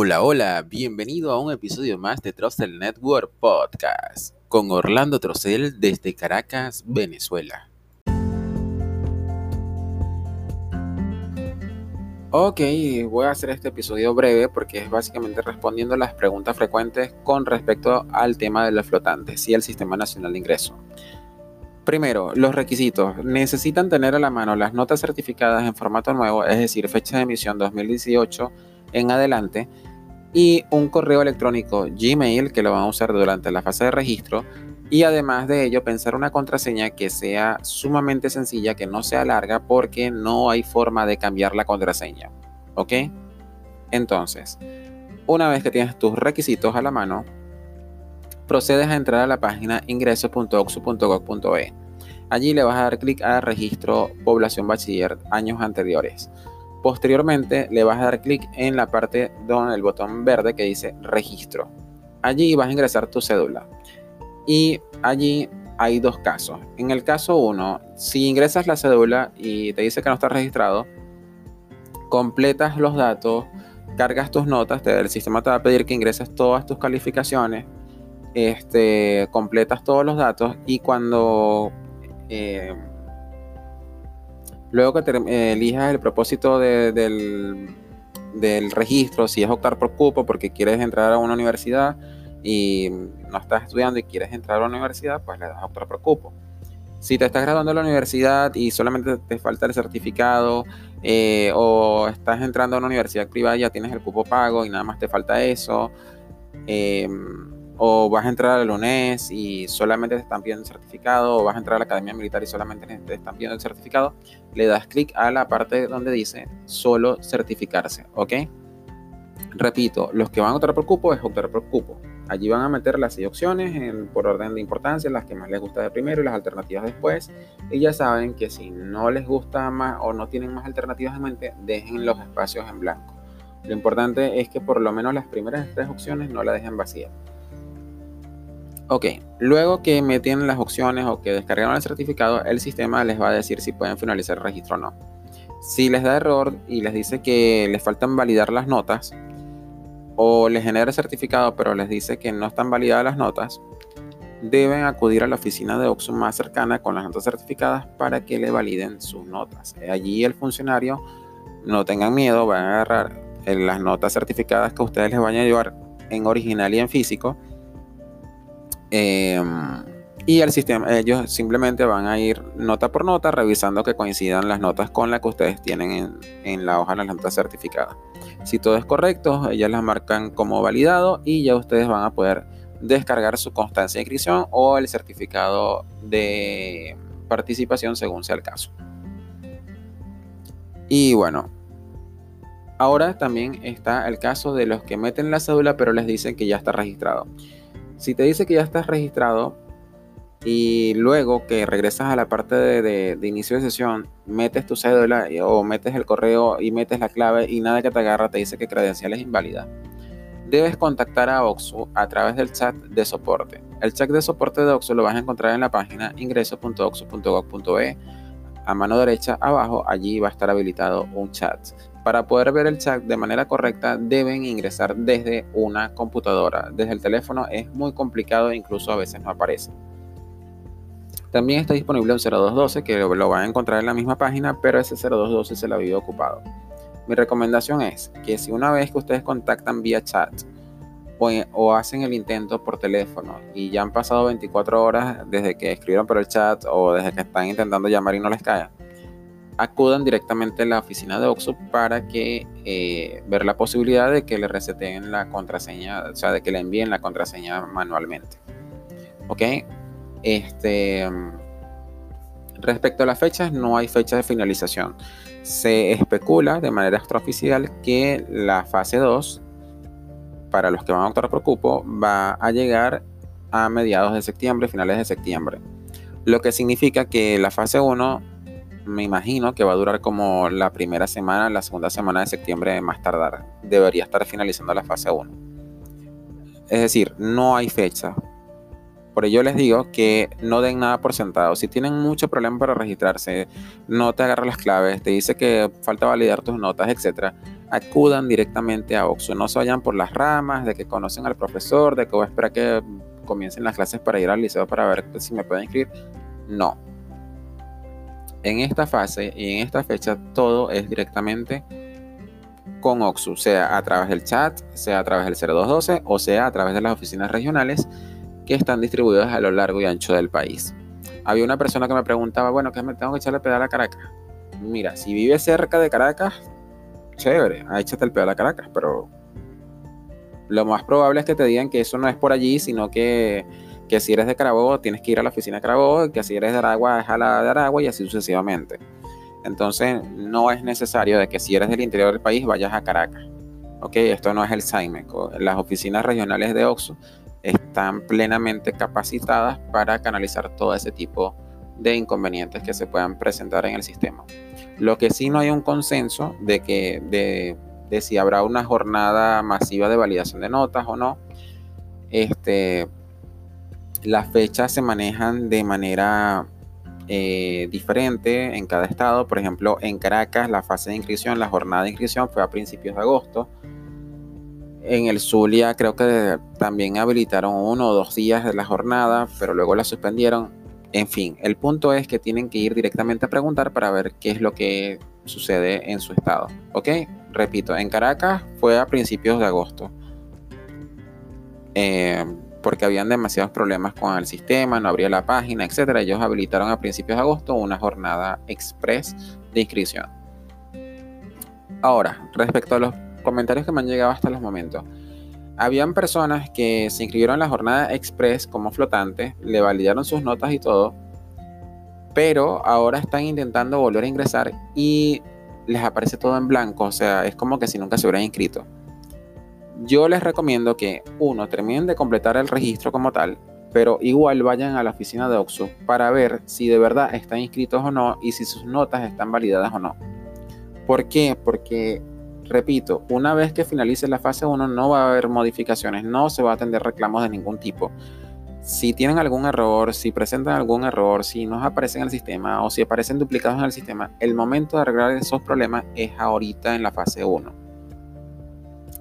Hola, hola, bienvenido a un episodio más de Trusted Network Podcast con Orlando Trocel desde Caracas, Venezuela. Ok, voy a hacer este episodio breve porque es básicamente respondiendo las preguntas frecuentes con respecto al tema de los flotantes y el Sistema Nacional de Ingreso. Primero, los requisitos. Necesitan tener a la mano las notas certificadas en formato nuevo, es decir, fecha de emisión 2018 en adelante, y un correo electrónico Gmail que lo van a usar durante la fase de registro. Y además de ello, pensar una contraseña que sea sumamente sencilla, que no sea larga, porque no hay forma de cambiar la contraseña. ¿Ok? Entonces, una vez que tienes tus requisitos a la mano, procedes a entrar a la página ingresos.oxu.gov.e. Allí le vas a dar clic a registro población bachiller años anteriores. Posteriormente le vas a dar clic en la parte donde el botón verde que dice registro. Allí vas a ingresar tu cédula. Y allí hay dos casos. En el caso 1, si ingresas la cédula y te dice que no está registrado, completas los datos, cargas tus notas, el sistema te va a pedir que ingreses todas tus calificaciones, este, completas todos los datos y cuando eh, luego que te, elijas el propósito del, del, registro, si es optar por cupo porque quieres entrar a una universidad y no estás estudiando y quieres entrar a una universidad, pues le das a optar por cupo. Si te estás graduando en la universidad y solamente te falta el certificado eh, o estás entrando a una universidad privada y ya tienes el cupo pago y nada más te falta eso, eh, o vas a entrar a la UNES y solamente te están pidiendo el certificado, o vas a entrar a la Academia Militar y solamente te están pidiendo el certificado, le das clic a la parte donde dice solo certificarse, ¿ok? Repito, los que van a optar por cupo es optar por cupo. Allí van a meter las seis opciones en, por orden de importancia, las que más les gusta de primero y las alternativas después. Y ya saben que si no les gusta más o no tienen más alternativas en mente, dejen los espacios en blanco. Lo importante es que por lo menos las primeras tres opciones no la dejen vacía. Ok, luego que meten las opciones o que descargaron el certificado, el sistema les va a decir si pueden finalizar el registro o no. Si les da error y les dice que les faltan validar las notas, o les genera el certificado pero les dice que no están validadas las notas, deben acudir a la oficina de Oxxo más cercana con las notas certificadas para que le validen sus notas. Allí el funcionario, no tengan miedo, va a agarrar las notas certificadas que ustedes les vayan a llevar en original y en físico Em, y el sistema, ellos simplemente van a ir nota por nota revisando que coincidan las notas con las que ustedes tienen en, la hoja de la nota certificada. Si todo es correcto, ellas las marcan como validado y ya ustedes van a poder descargar su constancia de inscripción o el certificado de participación según sea el caso. Y bueno, ahora también está el caso de los que meten la cédula pero les dicen que ya está registrado. Si te dice que ya estás registrado y luego que regresas a la parte de, inicio de sesión, metes tu cédula o metes el correo y metes la clave y nada que te agarra te dice que credencial es inválida, debes contactar a Oxo a través del chat de soporte. El chat de soporte de Oxo lo vas a encontrar en la página ingreso.oxo.gov.be. A mano derecha abajo, allí va a estar habilitado un chat. Para poder ver el chat de manera correcta deben ingresar desde una computadora. Desde el teléfono es muy complicado incluso a veces no aparece. También está disponible un 0212 que lo van a encontrar en la misma página, pero ese 0212 se lo había ocupado. Mi recomendación es que si una vez que ustedes contactan vía chat o, o, hacen el intento por teléfono y ya han pasado 24 horas desde que escribieron por el chat o desde que están intentando llamar y no les cae, acudan directamente a la oficina de Oxxo para que eh, ver la posibilidad de que le reseten la contraseña, o sea, de que le envíen la contraseña manualmente. ¿Ok? Este, respecto a las fechas, no hay fecha de finalización. Se especula de manera extraoficial que la fase 2, para los que van a optar por cupo, va a llegar a mediados de septiembre, finales de septiembre. Lo que significa que la fase 1 me imagino que va a durar como la primera semana, la segunda semana de septiembre más tardar. Debería estar finalizando la fase 1. Es decir, no hay fecha. Por ello les digo que no den nada por sentado. Si tienen mucho problema para registrarse, no te agarra las claves, te dice que falta validar tus notas, etc. acudan directamente a OXU. No se vayan por las ramas de que conocen al profesor, de que voy a esperar que comiencen las clases para ir al liceo para ver si me pueden inscribir. No. En esta fase y en esta fecha todo es directamente con OXU, sea a través del chat, sea a través del 0212 o sea a través de las oficinas regionales que están distribuidas a lo largo y ancho del país. Había una persona que me preguntaba, bueno, ¿qué me tengo que echarle pedal a Caracas? Mira, si vives cerca de Caracas, chévere, échate el pedal a Caracas, pero lo más probable es que te digan que eso no es por allí, sino que, que si eres de Carabobo tienes que ir a la oficina de Carabobo, que si eres de Aragua es a la de Aragua y así sucesivamente. Entonces no es necesario de que si eres del interior del país vayas a Caracas. Ok, esto no es el SAIMEC. Las oficinas regionales de OXU están plenamente capacitadas para canalizar todo ese tipo de inconvenientes que se puedan presentar en el sistema. Lo que sí no hay un consenso de que de, de si habrá una jornada masiva de validación de notas o no. Este, las fechas se manejan de manera eh, diferente en cada estado. Por ejemplo, en Caracas la fase de inscripción, la jornada de inscripción fue a principios de agosto. En el Zulia creo que también habilitaron uno o dos días de la jornada, pero luego la suspendieron. En fin, el punto es que tienen que ir directamente a preguntar para ver qué es lo que sucede en su estado. ¿Ok? Repito, en Caracas fue a principios de agosto. Eh, porque habían demasiados problemas con el sistema, no abría la página, etc. Ellos habilitaron a principios de agosto una jornada express de inscripción. Ahora, respecto a los comentarios que me han llegado hasta los momentos, habían personas que se inscribieron en la jornada express como flotantes, le validaron sus notas y todo, pero ahora están intentando volver a ingresar y les aparece todo en blanco, o sea, es como que si nunca se hubieran inscrito yo les recomiendo que, uno, terminen de completar el registro como tal, pero igual vayan a la oficina de OXU para ver si de verdad están inscritos o no y si sus notas están validadas o no. ¿Por qué? Porque, repito, una vez que finalice la fase 1 no va a haber modificaciones, no se va a atender reclamos de ningún tipo. Si tienen algún error, si presentan algún error, si no aparecen en el sistema o si aparecen duplicados en el sistema, el momento de arreglar esos problemas es ahorita en la fase 1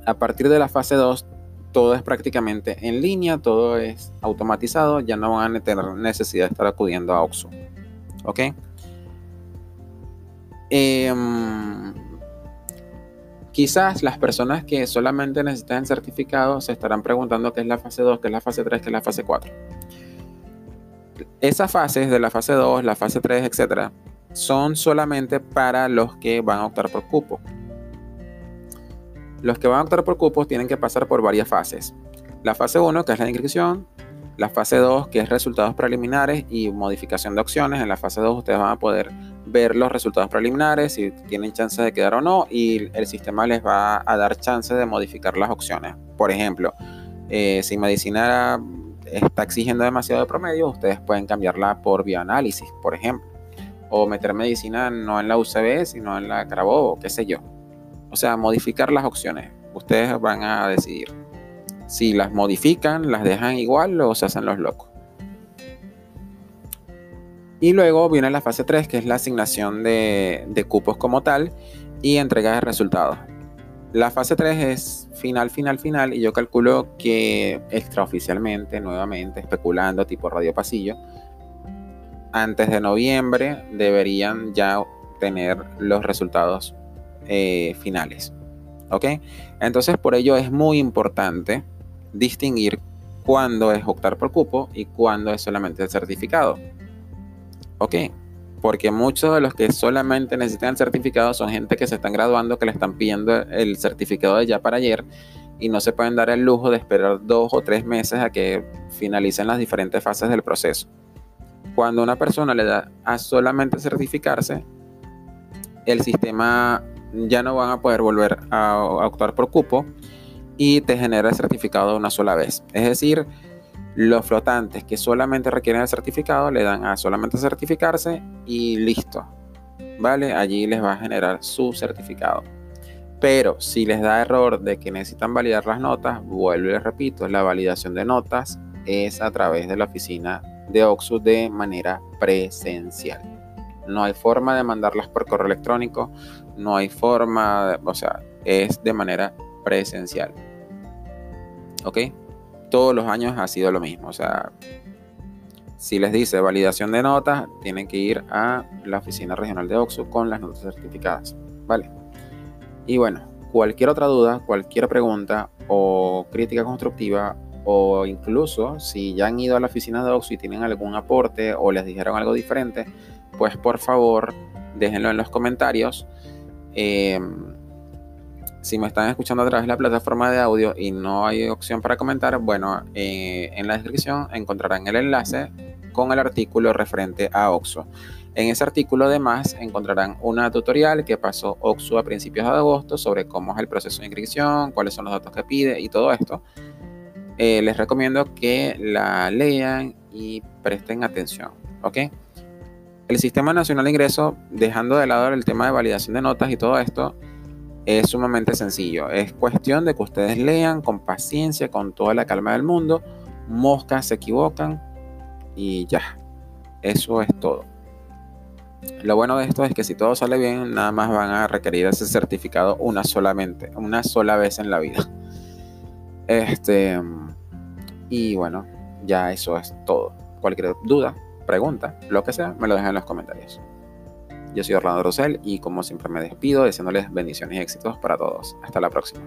a partir de la fase 2, todo es prácticamente en línea, todo es automatizado, ya no van a tener necesidad de estar acudiendo a OXO. ¿Ok? Em, quizás las personas que solamente necesitan el certificado se estarán preguntando qué es la fase 2, qué es la fase 3, qué es la fase 4. Esas fases de la fase 2, la fase 3, etcétera, son solamente para los que van a optar por cupo. Los que van a optar por cupos tienen que pasar por varias fases. La fase 1, que es la inscripción, la fase 2, que es resultados preliminares y modificación de opciones. En la fase 2 ustedes van a poder ver los resultados preliminares, si tienen chance de quedar o no, y el sistema les va a dar chance de modificar las opciones. Por ejemplo, eh, si medicina está exigiendo demasiado de promedio, ustedes pueden cambiarla por bioanálisis, por ejemplo. O meter medicina no en la UCB, sino en la Carabobo, qué sé yo. O sea, modificar las opciones. Ustedes van a decidir. Si las modifican, las dejan igual o se hacen los locos. Y luego viene la fase 3, que es la asignación de, cupos como tal y entrega de resultados. La fase 3 es final, final, final y yo calculo que extraoficialmente, nuevamente, especulando tipo radio pasillo, antes de noviembre deberían ya tener los resultados eh, finales. ¿Ok? Entonces por ello es muy importante distinguir cuándo es optar por cupo y cuándo es solamente el certificado. ¿Ok? Porque muchos de los que solamente necesitan certificado son gente que se están graduando, que le están pidiendo el certificado de ya para ayer y no se pueden dar el lujo de esperar dos o tres meses a que finalicen las diferentes fases del proceso. Cuando una persona le da a solamente certificarse, el sistema ya no van a poder volver a, optar por cupo y te genera el certificado de una sola vez. Es decir, los flotantes que solamente requieren el certificado le dan a solamente certificarse y listo. ¿Vale? Allí les va a generar su certificado. Pero si les da error de que necesitan validar las notas, vuelvo y les repito, la validación de notas es a través de la oficina de Oxus de manera presencial. No hay forma de mandarlas por correo electrónico, no hay forma, o sea, es de manera presencial. ¿Ok? Todos los años ha sido lo mismo. O sea, si les dice validación de notas, tienen que ir a la oficina regional de OXU con las notas certificadas. ¿Vale? Y bueno, cualquier otra duda, cualquier pregunta o crítica constructiva o incluso si ya han ido a la oficina de OXU y tienen algún aporte o les dijeron algo diferente, pues por favor déjenlo en los comentarios. Em, si me están escuchando a través de la plataforma de audio y no hay opción para comentar, bueno, eh, en la descripción encontrarán el enlace con el artículo referente a OXO. En ese artículo además encontrarán una tutorial que pasó OXO a principios de agosto sobre cómo es el proceso de inscripción, cuáles son los datos que pide y todo esto. Eh, les recomiendo que la lean y presten atención. ¿Ok? El Sistema Nacional de Ingreso, dejando de lado el tema de validación de notas y todo esto, es sumamente sencillo. Es cuestión de que ustedes lean con paciencia, con toda la calma del mundo. Moscas se equivocan y ya. Eso es todo. Lo bueno de esto es que si todo sale bien, nada más van a requerir ese certificado una solamente, una sola vez en la vida. Este y bueno, ya eso es todo. Cualquier duda, pregunta, lo que sea, me lo dejan en los comentarios. Yo soy Orlando Rosell y como siempre me despido deseándoles bendiciones y éxitos para todos. Hasta la próxima.